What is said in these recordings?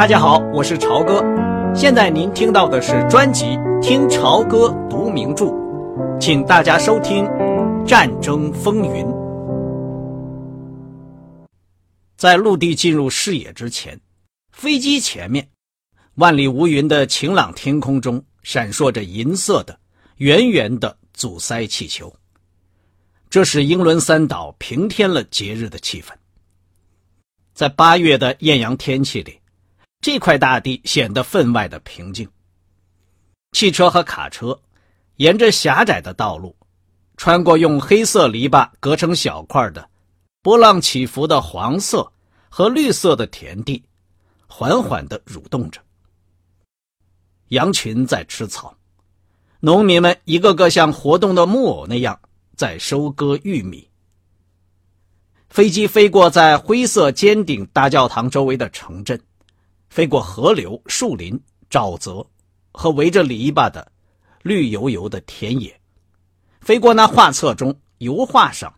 大家好，我是朝哥。现在您听到的是专辑《听朝歌读名著》，请大家收听《战争风云》。在陆地进入视野之前，飞机前面，万里无云的晴朗天空中闪烁着银色的、圆圆的阻塞气球。这使英伦三岛平添了节日的气氛。在八月的艳阳天气里，这块大地显得分外的平静。汽车和卡车沿着狭窄的道路，穿过用黑色篱笆隔成小块的、波浪起伏的黄色和绿色的田地，缓缓地蠕动着。羊群在吃草，农民们一个个像活动的木偶那样在收割玉米。飞机飞过在灰色尖顶大教堂周围的城镇，飞过河流、树林、沼泽和围着篱笆的绿油油的田野，飞过那画册中、油画上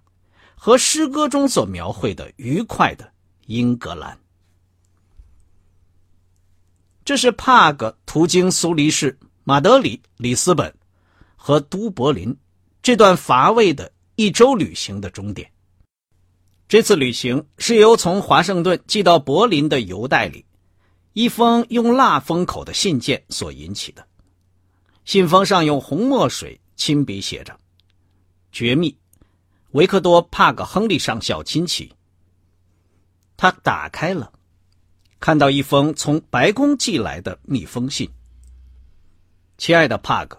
和诗歌中所描绘的愉快的英格兰。这是帕格途经苏黎世、马德里、里斯本和都柏林这段乏味的一周旅行的终点。这次旅行是由从华盛顿寄到柏林的邮袋里一封用蜡封口的信件所引起的。信封上用红墨水亲笔写着：“绝密，维克多·帕格·亨利上校亲戚。”他打开了，看到一封从白宫寄来的密封信。亲爱的帕格，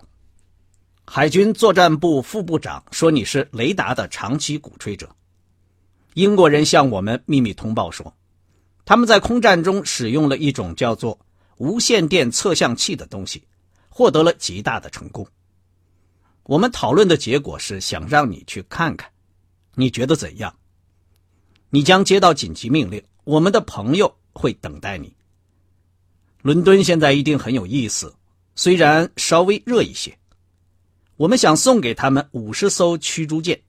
海军作战部副部长说你是雷达的长期鼓吹者。英国人向我们秘密通报说，他们在空战中使用了一种叫做无线电测向器的东西，获得了极大的成功。我们讨论的结果是想让你去看看，你觉得怎样？你将接到紧急命令，我们的朋友会等待你。伦敦现在一定很有意思，虽然稍微热一些。我们想送给他们五十艘驱逐舰。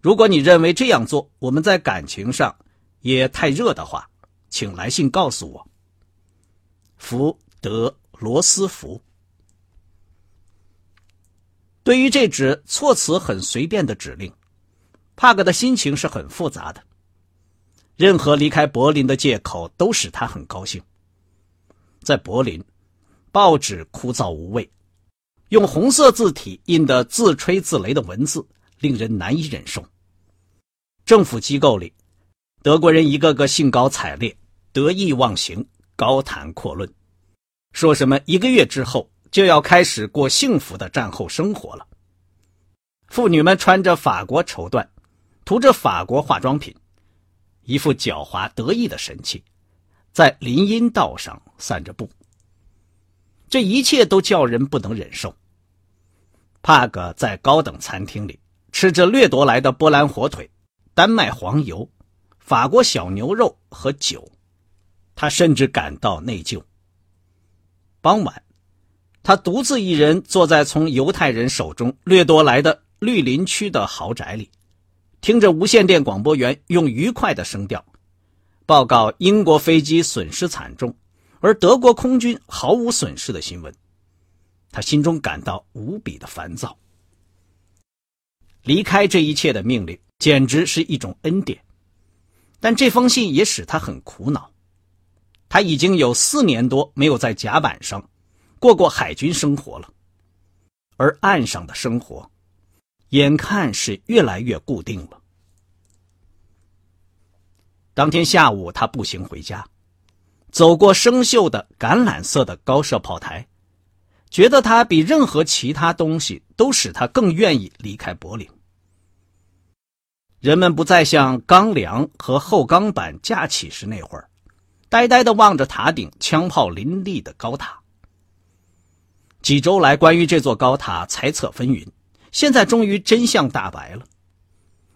如果你认为这样做我们在感情上也太热的话，请来信告诉我。福德罗斯福。对于这纸措辞很随便的指令，帕格的心情是很复杂的。任何离开柏林的借口都使他很高兴。在柏林，报纸枯燥无味，用红色字体印的自吹自擂的文字。令人难以忍受。政府机构里，德国人一个个兴高采烈、得意忘形、高谈阔论，说什么一个月之后就要开始过幸福的战后生活了。妇女们穿着法国绸缎，涂着法国化妆品，一副狡猾得意的神气，在林荫道上散着步。这一切都叫人不能忍受。帕格在高等餐厅里。吃着掠夺来的波兰火腿、丹麦黄油、法国小牛肉和酒，他甚至感到内疚。傍晚，他独自一人坐在从犹太人手中掠夺来的绿林区的豪宅里，听着无线电广播员用愉快的声调报告英国飞机损失惨重，而德国空军毫无损失的新闻。他心中感到无比的烦躁。离开这一切的命令简直是一种恩典，但这封信也使他很苦恼。他已经有四年多没有在甲板上过过海军生活了，而岸上的生活眼看是越来越固定了。当天下午，他步行回家，走过生锈的橄榄色的高射炮台。觉得它比任何其他东西都使他更愿意离开柏林。人们不再像钢梁和厚钢板架起时那会儿，呆呆的望着塔顶枪炮林立的高塔。几周来，关于这座高塔猜测纷纭，现在终于真相大白了。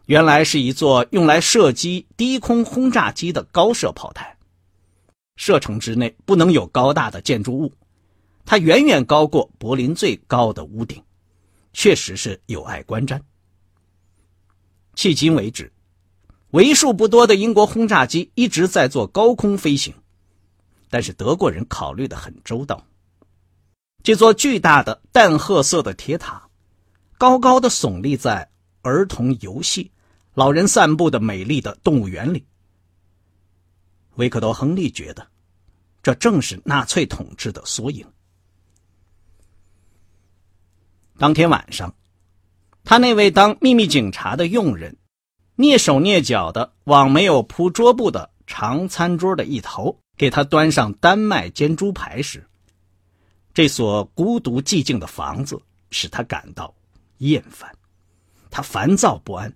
原来是一座用来射击低空轰炸机的高射炮台，射程之内不能有高大的建筑物。它远远高过柏林最高的屋顶，确实是有碍观瞻。迄今为止，为数不多的英国轰炸机一直在做高空飞行，但是德国人考虑的很周到。这座巨大的淡褐色的铁塔，高高的耸立在儿童游戏、老人散步的美丽的动物园里。维克多·亨利觉得，这正是纳粹统治的缩影。当天晚上，他那位当秘密警察的佣人，蹑手蹑脚的往没有铺桌布的长餐桌的一头给他端上丹麦煎猪排时，这所孤独寂静的房子使他感到厌烦，他烦躁不安。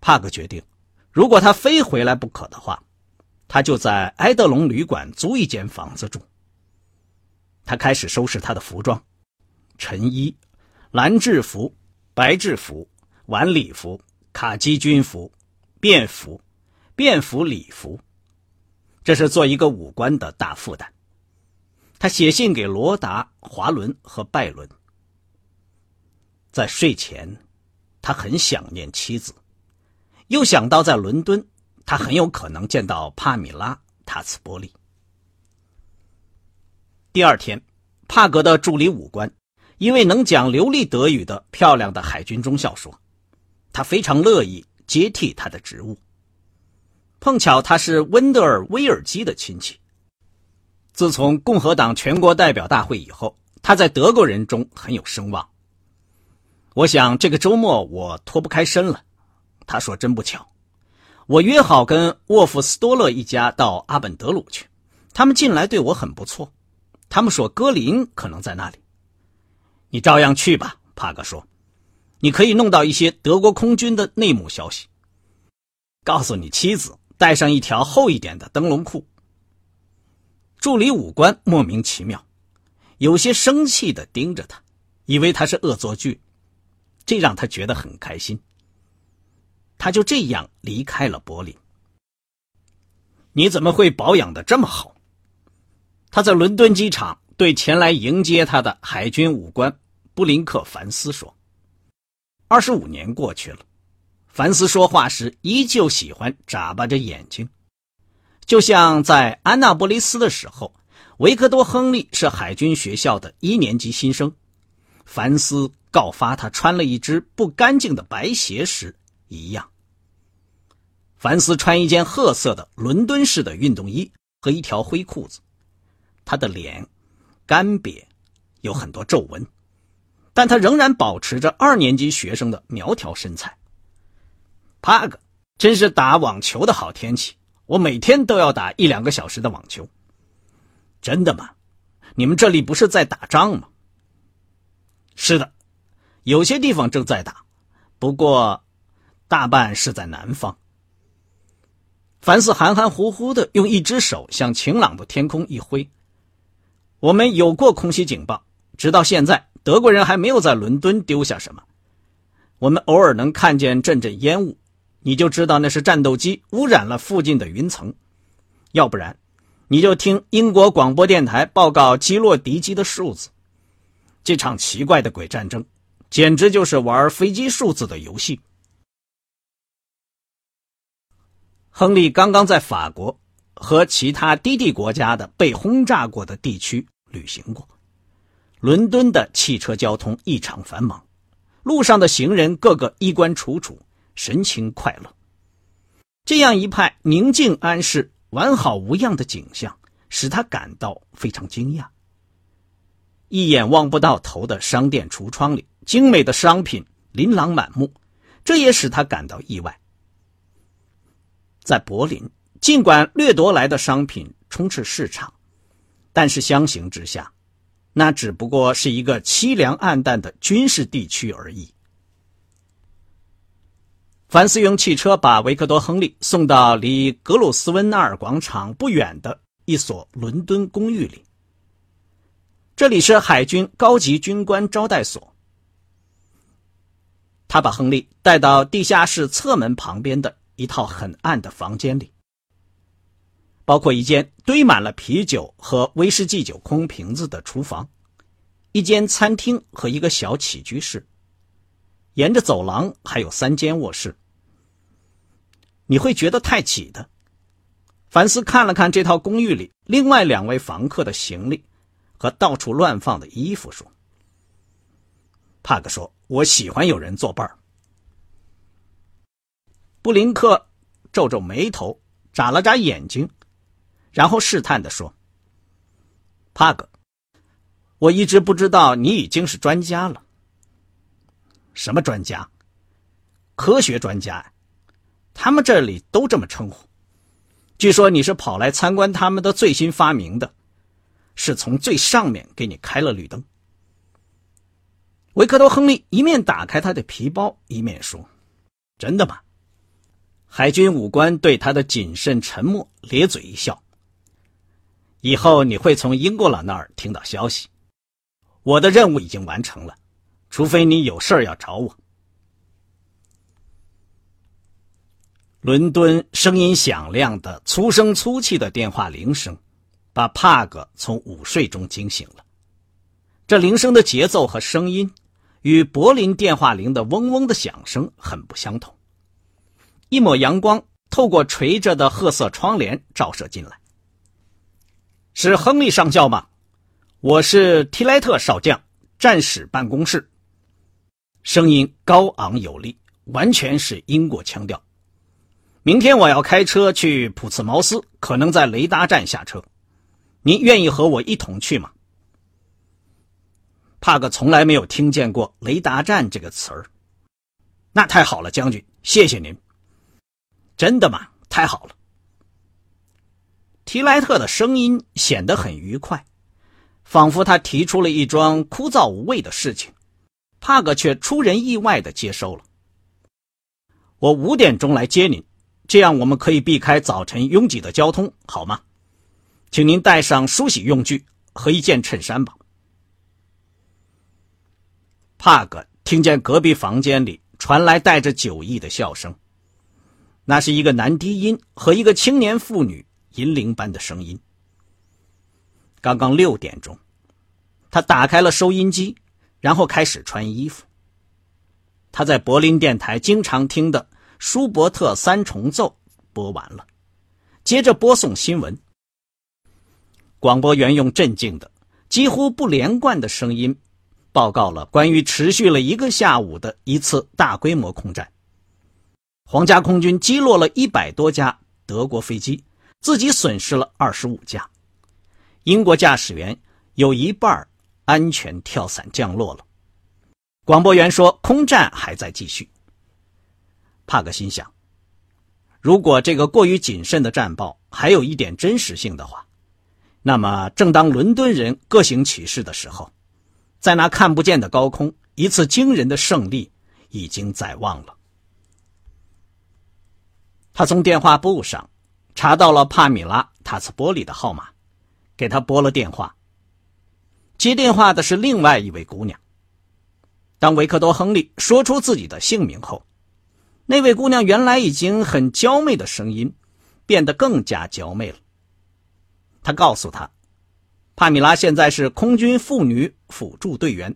帕克决定，如果他非回来不可的话，他就在埃德隆旅馆租一间房子住。他开始收拾他的服装。陈衣、蓝制服、白制服、晚礼服、卡基军服、便服、便服礼服，这是做一个武官的大负担。他写信给罗达、华伦和拜伦。在睡前，他很想念妻子，又想到在伦敦，他很有可能见到帕米拉·塔茨波利。第二天，帕格的助理武官。一位能讲流利德语的漂亮的海军中校说：“他非常乐意接替他的职务。碰巧他是温德尔·威尔基的亲戚。自从共和党全国代表大会以后，他在德国人中很有声望。我想这个周末我脱不开身了。”他说：“真不巧，我约好跟沃夫斯多勒一家到阿本德鲁去。他们近来对我很不错。他们说格林可能在那里。”你照样去吧，帕格说。你可以弄到一些德国空军的内幕消息。告诉你妻子带上一条厚一点的灯笼裤。助理武官莫名其妙，有些生气的盯着他，以为他是恶作剧，这让他觉得很开心。他就这样离开了柏林。你怎么会保养的这么好？他在伦敦机场。对前来迎接他的海军武官布林克凡斯说：“二十五年过去了，凡斯说话时依旧喜欢眨巴着眼睛，就像在安娜波利斯的时候，维克多·亨利是海军学校的一年级新生，凡斯告发他穿了一只不干净的白鞋时一样。凡斯穿一件褐色的伦敦式的运动衣和一条灰裤子，他的脸。”干瘪，有很多皱纹，但他仍然保持着二年级学生的苗条身材。帕格，真是打网球的好天气，我每天都要打一两个小时的网球。真的吗？你们这里不是在打仗吗？是的，有些地方正在打，不过大半是在南方。凡斯含含糊糊的用一只手向晴朗的天空一挥。我们有过空袭警报，直到现在，德国人还没有在伦敦丢下什么。我们偶尔能看见阵阵烟雾，你就知道那是战斗机污染了附近的云层。要不然，你就听英国广播电台报告击落敌机的数字。这场奇怪的鬼战争，简直就是玩飞机数字的游戏。亨利刚刚在法国。和其他低地国家的被轰炸过的地区旅行过，伦敦的汽车交通异常繁忙，路上的行人个个衣冠楚楚，神情快乐。这样一派宁静安适、完好无恙的景象，使他感到非常惊讶。一眼望不到头的商店橱窗里，精美的商品琳琅满目，这也使他感到意外。在柏林。尽管掠夺来的商品充斥市场，但是相形之下，那只不过是一个凄凉暗淡的军事地区而已。凡斯用汽车把维克多·亨利送到离格鲁斯温纳尔广场不远的一所伦敦公寓里，这里是海军高级军官招待所。他把亨利带到地下室侧门旁边的一套很暗的房间里。包括一间堆满了啤酒和威士忌酒空瓶子的厨房，一间餐厅和一个小起居室。沿着走廊还有三间卧室。你会觉得太挤的，凡斯看了看这套公寓里另外两位房客的行李和到处乱放的衣服，说：“帕克说，我喜欢有人作伴。”布林克皱皱眉头，眨了眨眼睛，然后试探的说：“帕格，我一直不知道你已经是专家了。什么专家？科学专家，他们这里都这么称呼。”据说你是跑来参观他们的最新发明的，是从最上面给你开了绿灯。维克多·亨利一面打开他的皮包，一面说：“真的吗？”海军武官对他的谨慎沉默咧嘴一笑。以后你会从英国佬那儿听到消息。我的任务已经完成了，除非你有事儿要找我。伦敦声音响亮的、粗声粗气的电话铃声，把帕格从午睡中惊醒了。这铃声的节奏和声音，与柏林电话铃的嗡嗡的响声很不相同。一抹阳光透过垂着的褐色窗帘照射进来。是亨利上校吗？我是提莱特少将，战史办公室。声音高昂有力，完全是英国腔调。明天我要开车去普茨茅斯，可能在雷达站下车。您愿意和我一同去吗？帕克从来没有听见过“雷达站”这个词儿。那太好了，将军，谢谢您。真的吗？太好了。提莱特的声音显得很愉快，仿佛他提出了一桩枯燥无味的事情。帕克却出人意外的接受了。我五点钟来接您。这样我们可以避开早晨拥挤的交通，好吗？请您带上梳洗用具和一件衬衫吧。帕格听见隔壁房间里传来带着酒意的笑声，那是一个男低音和一个青年妇女银铃般的声音。刚刚六点钟，他打开了收音机，然后开始穿衣服。他在柏林电台经常听的。舒伯特三重奏播完了，接着播送新闻。广播员用镇静的、几乎不连贯的声音报告了关于持续了一个下午的一次大规模空战。皇家空军击落了一百多架德国飞机，自己损失了二十五架。英国驾驶员有一半安全跳伞降落了。广播员说：“空战还在继续。”帕克心想：如果这个过于谨慎的战报还有一点真实性的话，那么正当伦敦人各行其事的时候，在那看不见的高空，一次惊人的胜利已经在望了。他从电话簿上查到了帕米拉·塔斯波里的号码，给他拨了电话。接电话的是另外一位姑娘。当维克多·亨利说出自己的姓名后，那位姑娘原来已经很娇媚的声音，变得更加娇媚了。他告诉他，帕米拉现在是空军妇女辅助队员，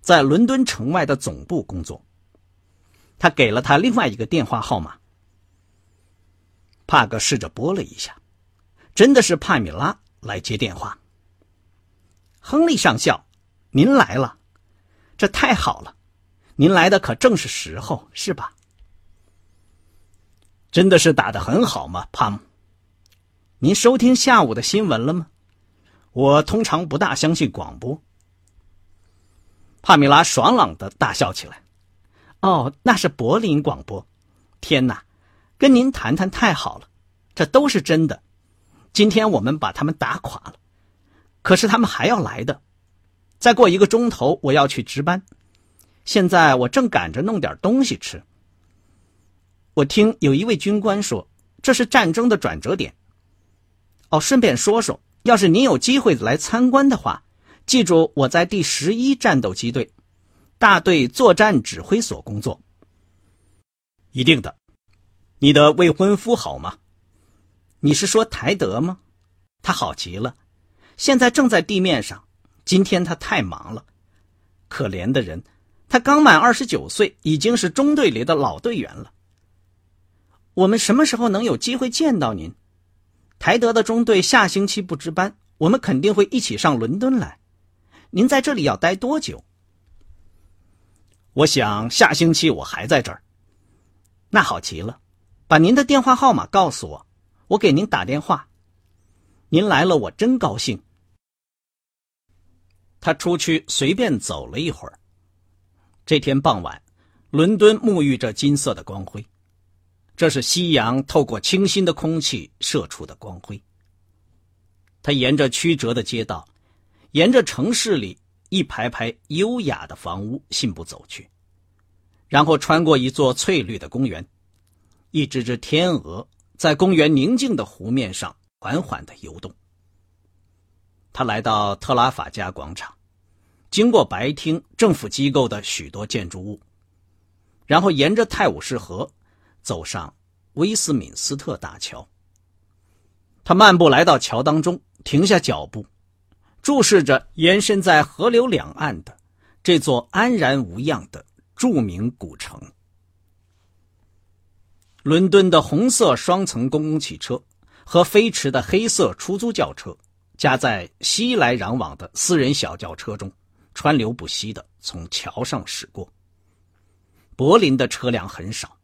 在伦敦城外的总部工作。他给了他另外一个电话号码。帕克试着拨了一下，真的是帕米拉来接电话。亨利上校，您来了，这太好了，您来的可正是时候，是吧？真的是打得很好吗，帕姆？您收听下午的新闻了吗？我通常不大相信广播。帕米拉爽朗的大笑起来。哦，那是柏林广播。天哪，跟您谈谈太好了，这都是真的。今天我们把他们打垮了，可是他们还要来的。再过一个钟头，我要去值班。现在我正赶着弄点东西吃。我听有一位军官说，这是战争的转折点。哦，顺便说说，要是您有机会来参观的话，记住我在第十一战斗机队大队作战指挥所工作。一定的。你的未婚夫好吗？你是说台德吗？他好极了，现在正在地面上。今天他太忙了，可怜的人，他刚满二十九岁，已经是中队里的老队员了。我们什么时候能有机会见到您？台德的中队下星期不值班，我们肯定会一起上伦敦来。您在这里要待多久？我想下星期我还在这儿。那好极了，把您的电话号码告诉我，我给您打电话。您来了，我真高兴。他出去随便走了一会儿。这天傍晚，伦敦沐浴着金色的光辉，这是夕阳透过清新的空气射出的光辉。他沿着曲折的街道，沿着城市里一排排优雅的房屋信步走去，然后穿过一座翠绿的公园，一只只天鹅在公园宁静的湖面上缓缓的游动。他来到特拉法加广场，经过白厅、政府机构的许多建筑物，然后沿着泰晤士河走上威斯敏斯特大桥。他漫步来到桥当中，停下脚步，注视着延伸在河流两岸的这座安然无恙的著名古城。伦敦的红色双层公共汽车和飞驰的黑色出租轿车。夹在熙来攘往的私人小轿车中，川流不息的从桥上驶过。柏林的车辆很少，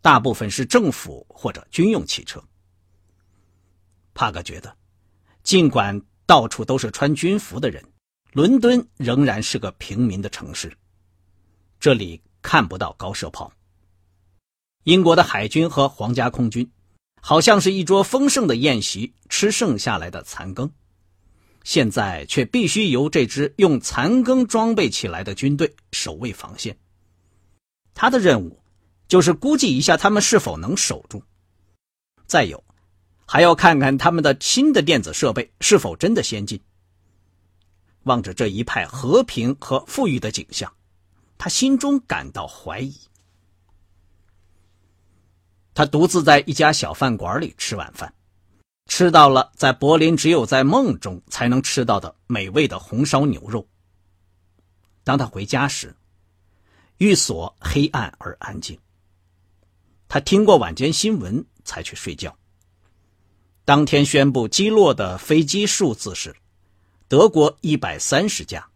大部分是政府或者军用汽车。帕格觉得，尽管到处都是穿军服的人，伦敦仍然是个平民的城市。这里看不到高射炮。英国的海军和皇家空军，好像是一桌丰盛的宴席，吃剩下来的残羹。现在却必须由这支用残羹装备起来的军队守卫防线。他的任务就是估计一下他们是否能守住，再有，还要看看他们的新的电子设备是否真的先进。望着这一派和平和富裕的景象，他心中感到怀疑。他独自在一家小饭馆里吃晚饭。吃到了在柏林只有在梦中才能吃到的美味的红烧牛肉。当他回家时，寓所黑暗而安静。他听过晚间新闻才去睡觉。当天宣布击落的飞机数字是：德国一百三十架，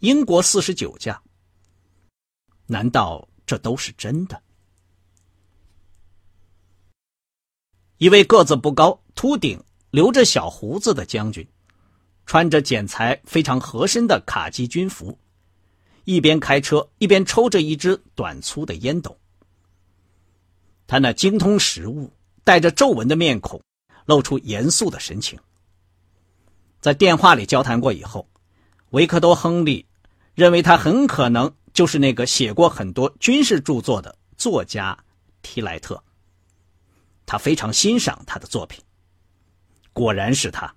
英国四十九架。难道这都是真的？一位个子不高。秃顶、留着小胡子的将军，穿着剪裁非常合身的卡其军服，一边开车一边抽着一支短粗的烟斗。他那精通食物、带着皱纹的面孔，露出严肃的神情。在电话里交谈过以后，维克多·亨利认为他很可能就是那个写过很多军事著作的作家提莱特。他非常欣赏他的作品。果然是他，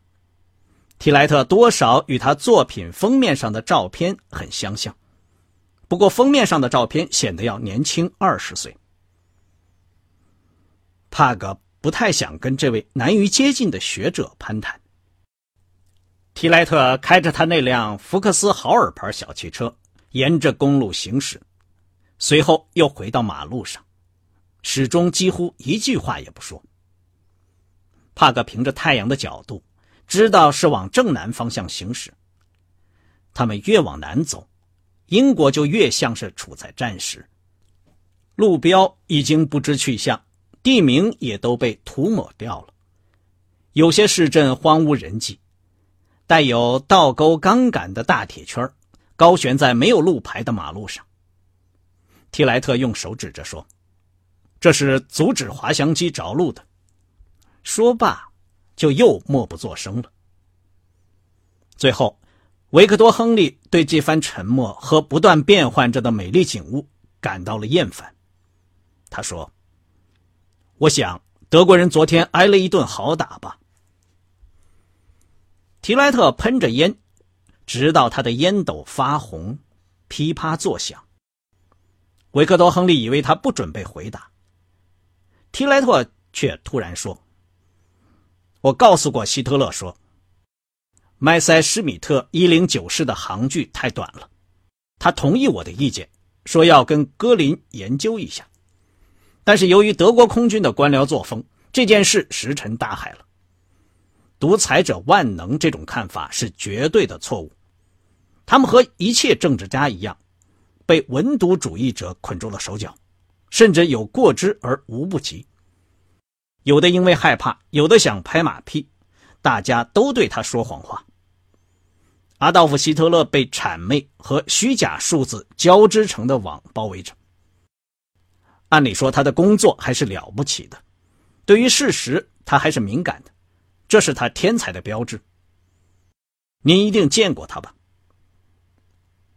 提莱特多少与他作品封面上的照片很相像，不过封面上的照片显得要年轻二十岁。帕格不太想跟这位难于接近的学者攀谈。提莱特开着他那辆福克斯豪尔牌小汽车，沿着公路行驶，随后又回到马路上，始终几乎一句话也不说。帕格凭着太阳的角度，知道是往正南方向行驶。他们越往南走，英国就越像是处在战时。路标已经不知去向，地名也都被涂抹掉了。有些市镇荒无人迹，带有倒钩钢杆的大铁圈高悬在没有路牌的马路上。提莱特用手指着说：“这是阻止滑翔机着陆的。”说罢，就又默不作声了。最后，维克多·亨利对这番沉默和不断变换着的美丽景物感到了厌烦。他说：“我想德国人昨天挨了一顿好打吧。”提莱特喷着烟，直到他的烟斗发红，噼啪作响。维克多·亨利以为他不准备回答，提莱特却突然说。我告诉过希特勒说，麦塞施米特一零九式的航距太短了，他同意我的意见，说要跟戈林研究一下。但是由于德国空军的官僚作风，这件事石沉大海了。独裁者万能这种看法是绝对的错误。他们和一切政治家一样，被文牍主义者捆住了手脚，甚至有过之而无不及。有的因为害怕，有的想拍马屁，大家都对他说谎话。阿道夫·希特勒被谄媚和虚假数字交织成的网包围着。按理说，他的工作还是了不起的，对于事实他还是敏感的，这是他天才的标志。您一定见过他吧？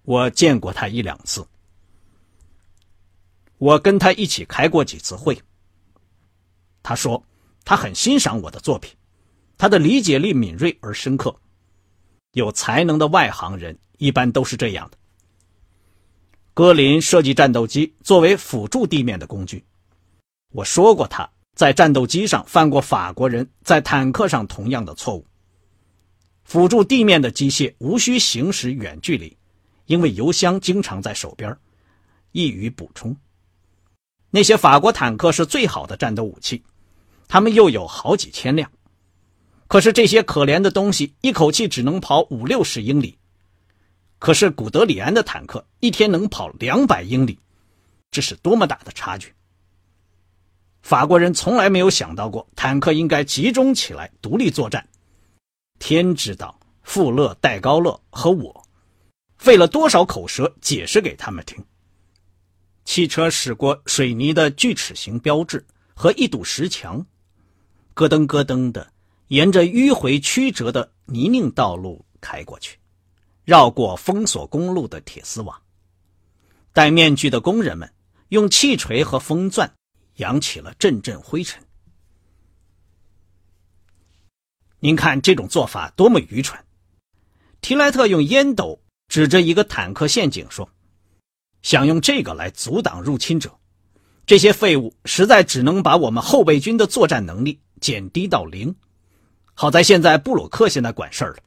我见过他一两次，我跟他一起开过几次会。他说，他很欣赏我的作品，他的理解力敏锐而深刻。有才能的外行人一般都是这样的。戈林设计战斗机作为辅助地面的工具。我说过他在战斗机上犯过法国人在坦克上同样的错误。辅助地面的机械无需行驶远距离，因为油箱经常在手边，易于补充。那些法国坦克是最好的战斗武器，他们又有好几千辆。可是这些可怜的东西一口气只能跑五六十英里，可是古德里安的坦克一天能跑两百英里，这是多么大的差距！法国人从来没有想到过坦克应该集中起来独立作战。天知道，富勒、戴高乐和我费了多少口舌解释给他们听。汽车驶过水泥的锯齿形标志和一堵石墙，咯噔咯噔的。沿着迂回曲折的泥泞道路开过去，绕过封锁公路的铁丝网。戴面具的工人们用气锤和风钻扬起了阵阵灰尘。您看这种做法多么愚蠢！提莱特用烟斗指着一个坦克陷阱说：“想用这个来阻挡入侵者，这些废物实在只能把我们后备军的作战能力减低到零。”好在现在布鲁克现在管事儿了，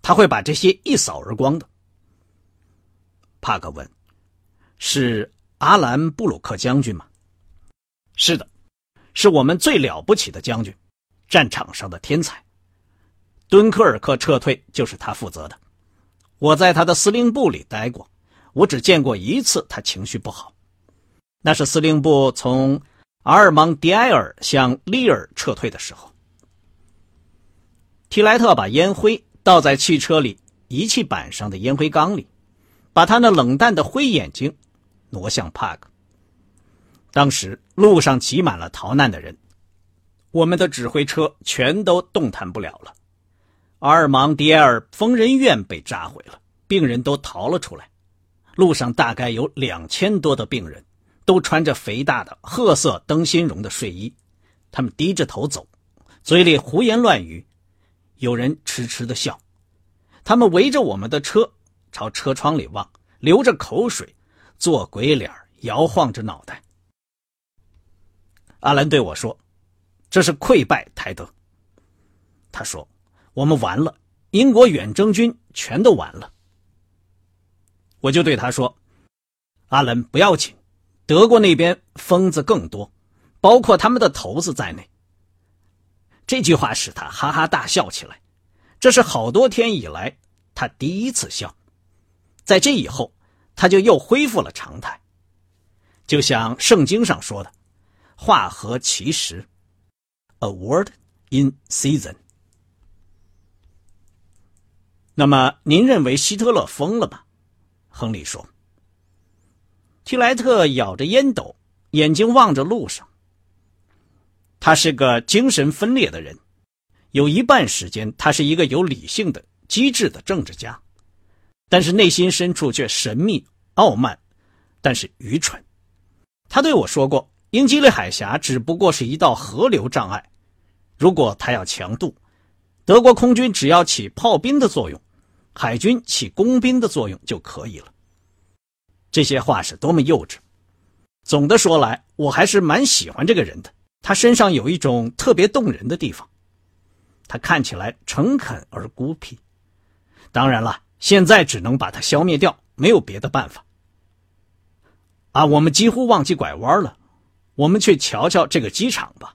他会把这些一扫而光的。帕克问：“是阿兰·布鲁克将军吗？”“是的，是我们最了不起的将军，战场上的天才。敦刻尔克撤退就是他负责的。我在他的司令部里待过，我只见过一次他情绪不好，那是司令部从阿尔芒迪埃尔向利尔撤退的时候。”提莱特把烟灰倒在汽车里仪器板上的烟灰缸里，把他那冷淡的灰眼睛挪向帕克。当时路上挤满了逃难的人，我们的指挥车全都动弹不了了。阿尔芒迪埃尔疯人院被炸毁了，病人都逃了出来。路上大概有两千多的病人，都穿着肥大的褐色灯芯绒的睡衣，他们低着头走，嘴里胡言乱语。有人痴痴的笑，他们围着我们的车，朝车窗里望，流着口水，做鬼脸，摇晃着脑袋。阿兰对我说：“这是溃败，台德。”他说：“我们完了，英国远征军全都完了。”我就对他说：“阿兰，不要紧，德国那边疯子更多，包括他们的头子在内。”这句话使他哈哈大笑起来，这是好多天以来他第一次笑。在这以后，他就又恢复了常态，就像圣经上说的：“话合其时，a word in season。”那么，您认为希特勒疯了吗？亨利说。提莱特咬着烟斗，眼睛望着路上。他是个精神分裂的人，有一半时间他是一个有理性的、机智的政治家，但是内心深处却神秘、傲慢，但是愚蠢。他对我说过，英吉利海峡只不过是一道河流障碍，如果他要强渡，德国空军只要起炮兵的作用，海军起工兵的作用就可以了。这些话是多么幼稚！总的说来，我还是蛮喜欢这个人的。他身上有一种特别动人的地方，他看起来诚恳而孤僻。当然了，现在只能把他消灭掉，没有别的办法。啊，我们几乎忘记拐弯了，我们去瞧瞧这个机场吧。